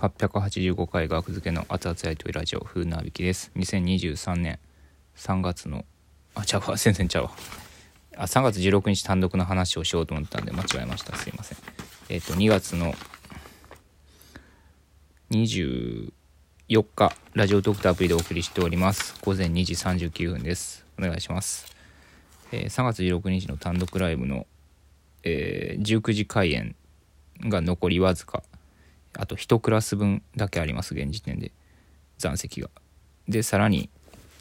885回学付けの熱々やりとりラジオ風なびきです。2023年3月のあちゃうわ。全然ちゃうわ。あ3月16日単独の話をしようと思ったんで間違えました。すいません。えっ、と2月の24日ラジオトークとアプリでお送りしております。午前2時39分です。お願いします、えー3月16日の単独ライブの、えー19時開演が残りわずかあと1クラス分だけあります現時点で残席が。でさらに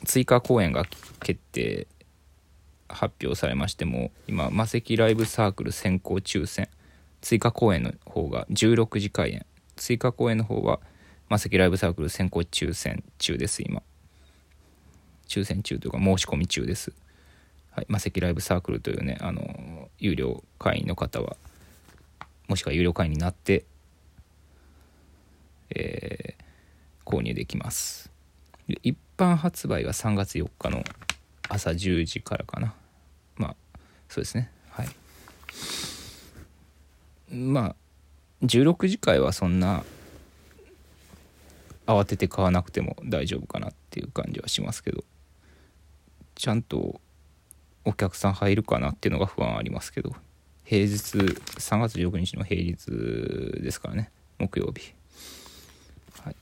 追加公演が決定発表されましても今魔石ライブサークル先行抽選。追加公演の方が16時開演。追加公演の方は魔石ライブサークル先行抽選中です今。抽選中というか申し込み中です。はい、魔石ライブサークルというねあの有料会員の方はもしくは有料会員になって、えー購入できます。一般発売は3月4日の朝10時からかな。まあそうですね。はい。まあ16時会はそんな慌てて買わなくても大丈夫かなっていう感じはしますけどちゃんとお客さん入るかなっていうのが不安ありますけど平日3月16日の平日ですからね。木曜日。はい。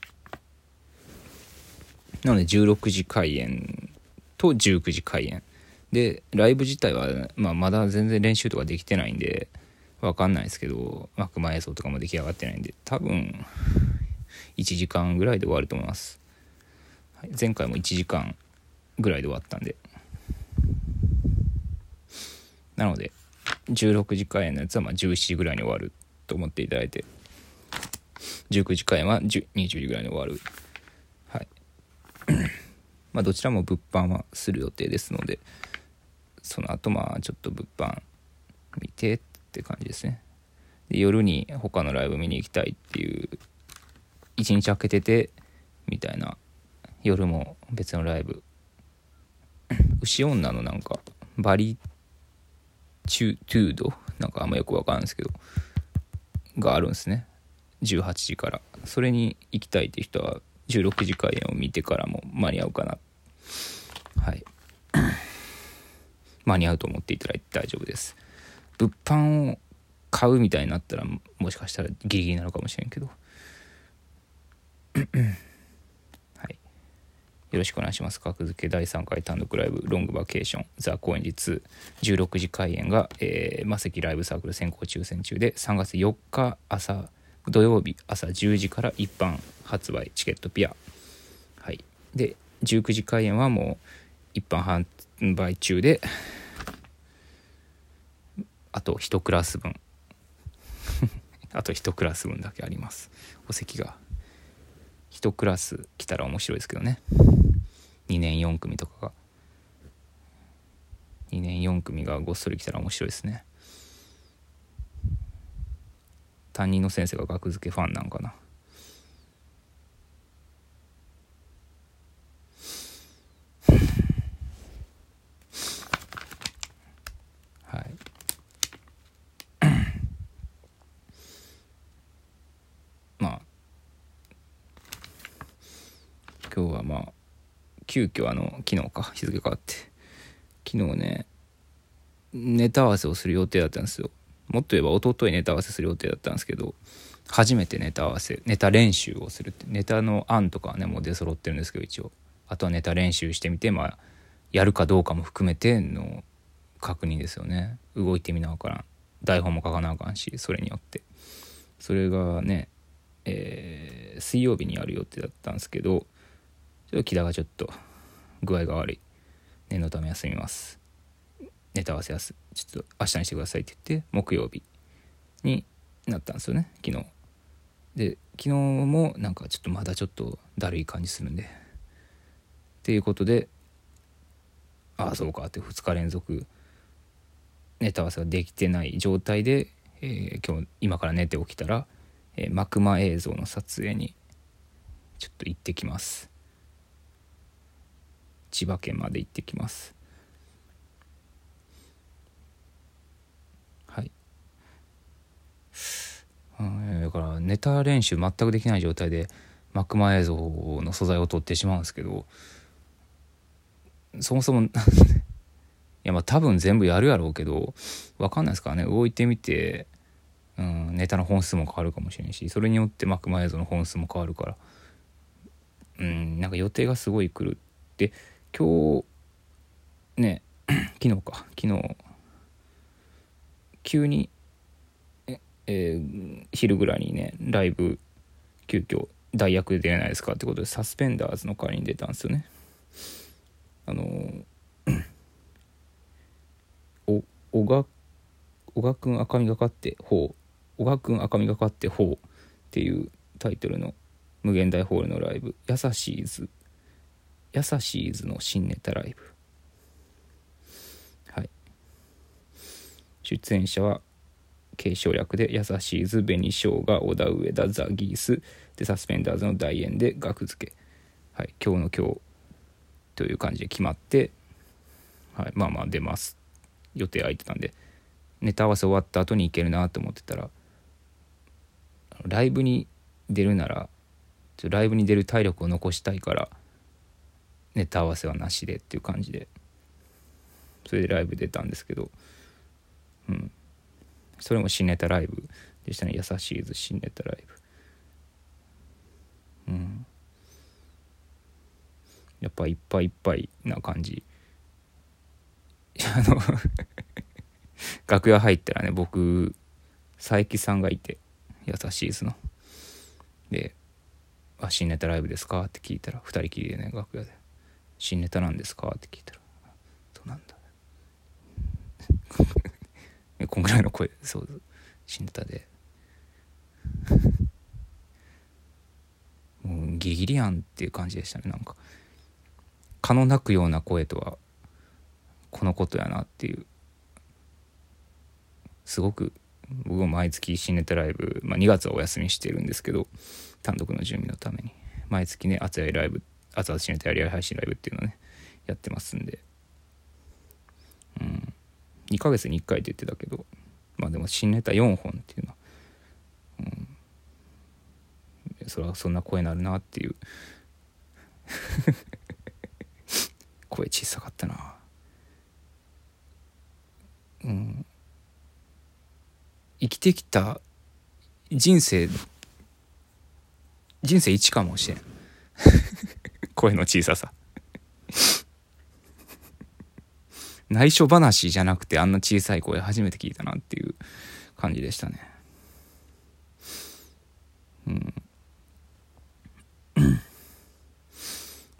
なので16時開演と19時開演。でライブ自体は、まあ、まだ全然練習とかできてないんでわかんないですけど幕前映像とかも出来上がってないんで多分1時間ぐらいで終わると思います、はい、前回も1時間ぐらいで終わったんで。なので16時開演のやつはまあ17時ぐらいに終わると思っていただいて。19時開演は20時ぐらいに終わる。はい。まあどちらも物販はする予定ですのでその後まあちょっと物販見てって感じですね。で夜に他のライブ見に行きたいっていう一日空けててみたいな夜も別のライブ。牛女のなんかバリチュトゥード？なんかあんまよくわかんないですけどがあるんですね。18時から。それに行きたいって人は16時開演を見てからも間に合うかな。はい。間に合うと思っていただいて大丈夫です。物販を買うみたいになったらもしかしたらギリギリなのかもしれんけど。はい。よろしくお願いします。格付け第3回単独ライブロングバケーションザ・高円寺2 16時開演が、えー、魔石ライブサークル先行抽選中で3月4日朝土曜日朝10時から一般発売チケットピア。はい。で19時開演はもう一般販売中であと1クラス分。あと1クラス分だけあります。お席が1クラス来たら面白いですけどね。2年4組とかが。2年4組がごっそり来たら面白いですね。担任の先生が学付けファンなんかな。はい。まあ。今日はまあ。急遽あの昨日か日付変わって。昨日ねネタ合わせをする予定だったんですよ。もっと言えば一昨日ネタ合わせする予定だったんですけど初めてネタ合わせネタ練習をするってネタの案とかはねもう出揃ってるんですけど一応。あとはネタ練習してみてまあやるかどうかも含めての確認ですよね。動いてみなあからん。台本も書かなあかんしそれによって。それがね、えー水曜日にやる予定だったんですけどちょっと木田がちょっと具合が悪い。念のため休みます。ネタ合わせやすちょっと明日にしてくださいって言って木曜日になったんですよね昨日。で昨日もなんかちょっとまだちょっとだるい感じするんで。っていうことでああそうかって2日連続ネタ合わせができてない状態で、えー今日今から寝て起きたら、えー、幕間映像の撮影にちょっと行ってきます。千葉県まで行ってきますはいあうん、だからネタ練習全くできない状態でマクマ映像の素材を取ってしまうんですけどそもそも いやまあ多分全部やるやろうけど分かんないですからね。動いてみて、うん、ネタの本数も変わるかもしれんしそれによってマクマ映像の本数も変わるからうんなんか予定がすごい来るって今日ね 昨日か。昨日急にえ、ー、昼ぐらいにねライブ急遽代役で出ないですかってことでサスペンダーズの代わりに出たんですよね。あの お小賀小賀くん赤みがかってほう小賀くん赤みがかってほうっていうタイトルの無限大ホールのライブ「やさしいズ」「やさしいズ」の新ネタライブ。はい。出演者は継承略で「やさしいズ」「紅しょうが」「小田上田」「ザ・ギース」でサスペンダーズの大演で額付け。はい。今日の今日という感じで決まって、はい、まあまあ出ます。予定空いてたんで。ネタ合わせ終わった後に行けるなと思ってたらライブに出るならライブに出る体力を残したいからネタ合わせはなしでっていう感じで。それでライブ出たんですけど。うん。それも新ネタライブでしたね。優しいず新ネタライブ。うん。やっぱいっぱいいっぱいな感じ。あの 楽屋入ったらね僕佐伯さんがいて優しいずの。で「あ新ネタライブですか?」って聞いたら2人きりでね楽屋で「新ネタなんですか?」って聞いたら「そうなんだ」こんぐらいの声そう新ネタで。もうギリギリやんっていう感じでしたねなんか。蚊の鳴くような声とはこのことやなっていう。すごく僕も毎月新ネタライブ、まあ、2月はお休みしてるんですけど単独の準備のために。毎月ね熱いライブ熱々新ネタやり合い配信ライブっていうのねやってますんで。うん。2ヶ月に1回って言ってたけどまあでも新ネタ4本っていうのは、うん、それはそんな声になるなっていう。声小さかったな。うん。生きてきた人生人生一かもしれん。声の小ささ。内緒話じゃなくてあんな小さい声初めて聞いたなっていう感じでしたね。うん。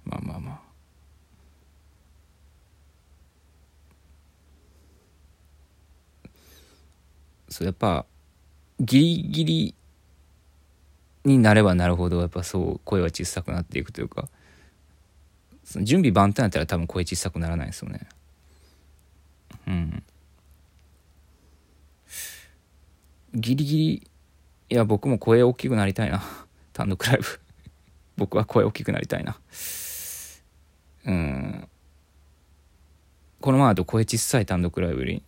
まあまあまあ。そうやっぱギリギリになればなるほどやっぱそう声は小さくなっていくというか。その準備万端やったら多分声小さくならないですよね。うん。ギリギリいや僕も声大きくなりたいな。単独ライブ。僕は声大きくなりたいな。うん。このままだと声小さい単独ライブにい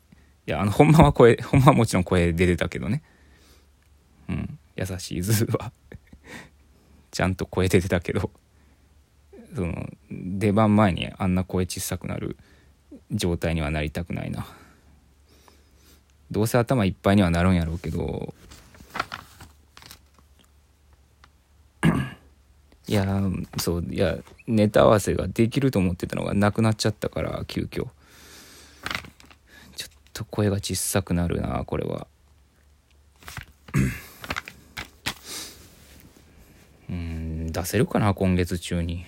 やあのほんまは声 ほんまはもちろん声出てたけどね。うん。やさしいズは。ちゃんと声出てたけど。その出番前にあんな声小さくなる状態にはなりたくないな。どうせ頭いっぱいにはなるんやろうけど。いやそういやネタ合わせができると思ってたのがなくなっちゃったから急遽。ちょっと声が小さくなるなこれは。うん出せるかな今月中に。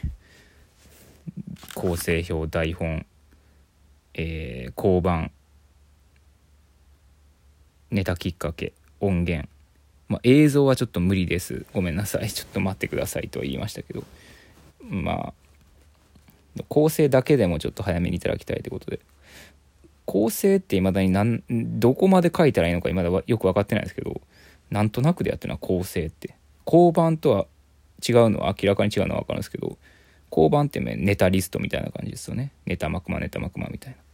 構成表台本。えー、交番ネタきっかけ音源。まあ、映像はちょっと無理です。ごめんなさい。ちょっと待ってくださいとは言いましたけど。まあ構成だけでもちょっと早めにいただきたいということで。構成っていまだに何どこまで書いたらいいのかいまだよく分かってないですけど。なんとなくでやってるのは構成って。交番とは違うのは明らかに違うのは分かるんですけど。交番ってネタリストみたいな感じですよね。ネタマクマネタマクマみたいな。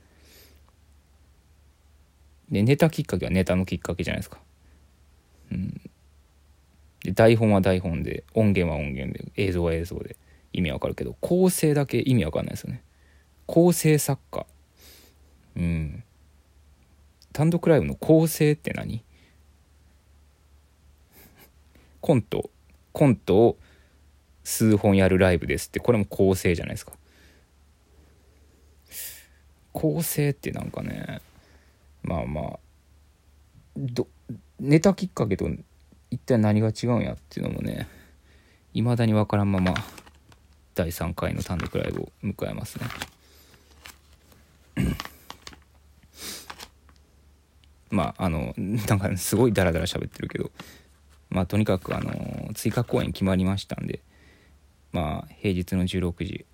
でネタきっかけはネタのきっかけじゃないですか。うん。で台本は台本で音源は音源で映像は映像で意味わかるけど構成だけ意味わかんないですよね。構成作家。うん。単独ライブの構成って何？コント。コントを数本やるライブですってこれも構成じゃないですか。構成ってなんかねまあまあどネタきっかけと一体何が違うんやっていうのもね未だに分からんまま第3回の単独ライブを迎えますね。まああのなんかすごいダラダラ喋ってるけどまあとにかくあの追加公演決まりましたんでまあ平日の16時。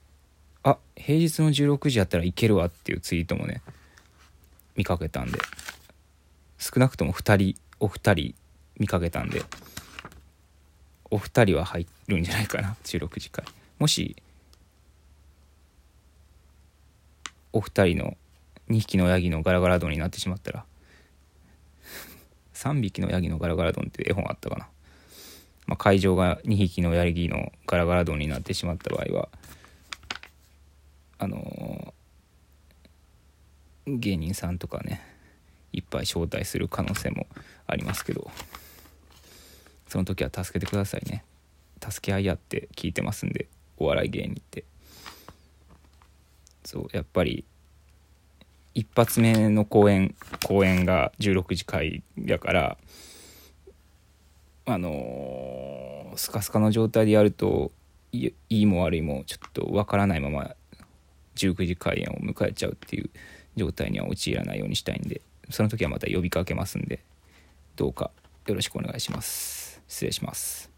あ平日の16時やったらいけるわっていうツイートもね見かけたんで。少なくとも2人お二人見かけたんで。お二人は入るんじゃないかな16時会もしお二人の2匹のヤギのガラガラ丼になってしまったら3匹のヤギのガラガラ丼って絵本あったかな、まあ、会場が2匹のヤギのガラガラ丼になってしまった場合はあの、芸人さんとかねいっぱい招待する可能性もありますけどその時は助けてくださいね。助け合いやって聞いてますんでお笑い芸人って。そうやっぱり一発目の公演公演が16時会やからあのー、スカスカの状態でやるといいも悪いもちょっとわからないまま19時開演を迎えちゃうっていう状態には陥らないようにしたいんでその時はまた呼びかけますんでどうかよろしくお願いします。失礼します。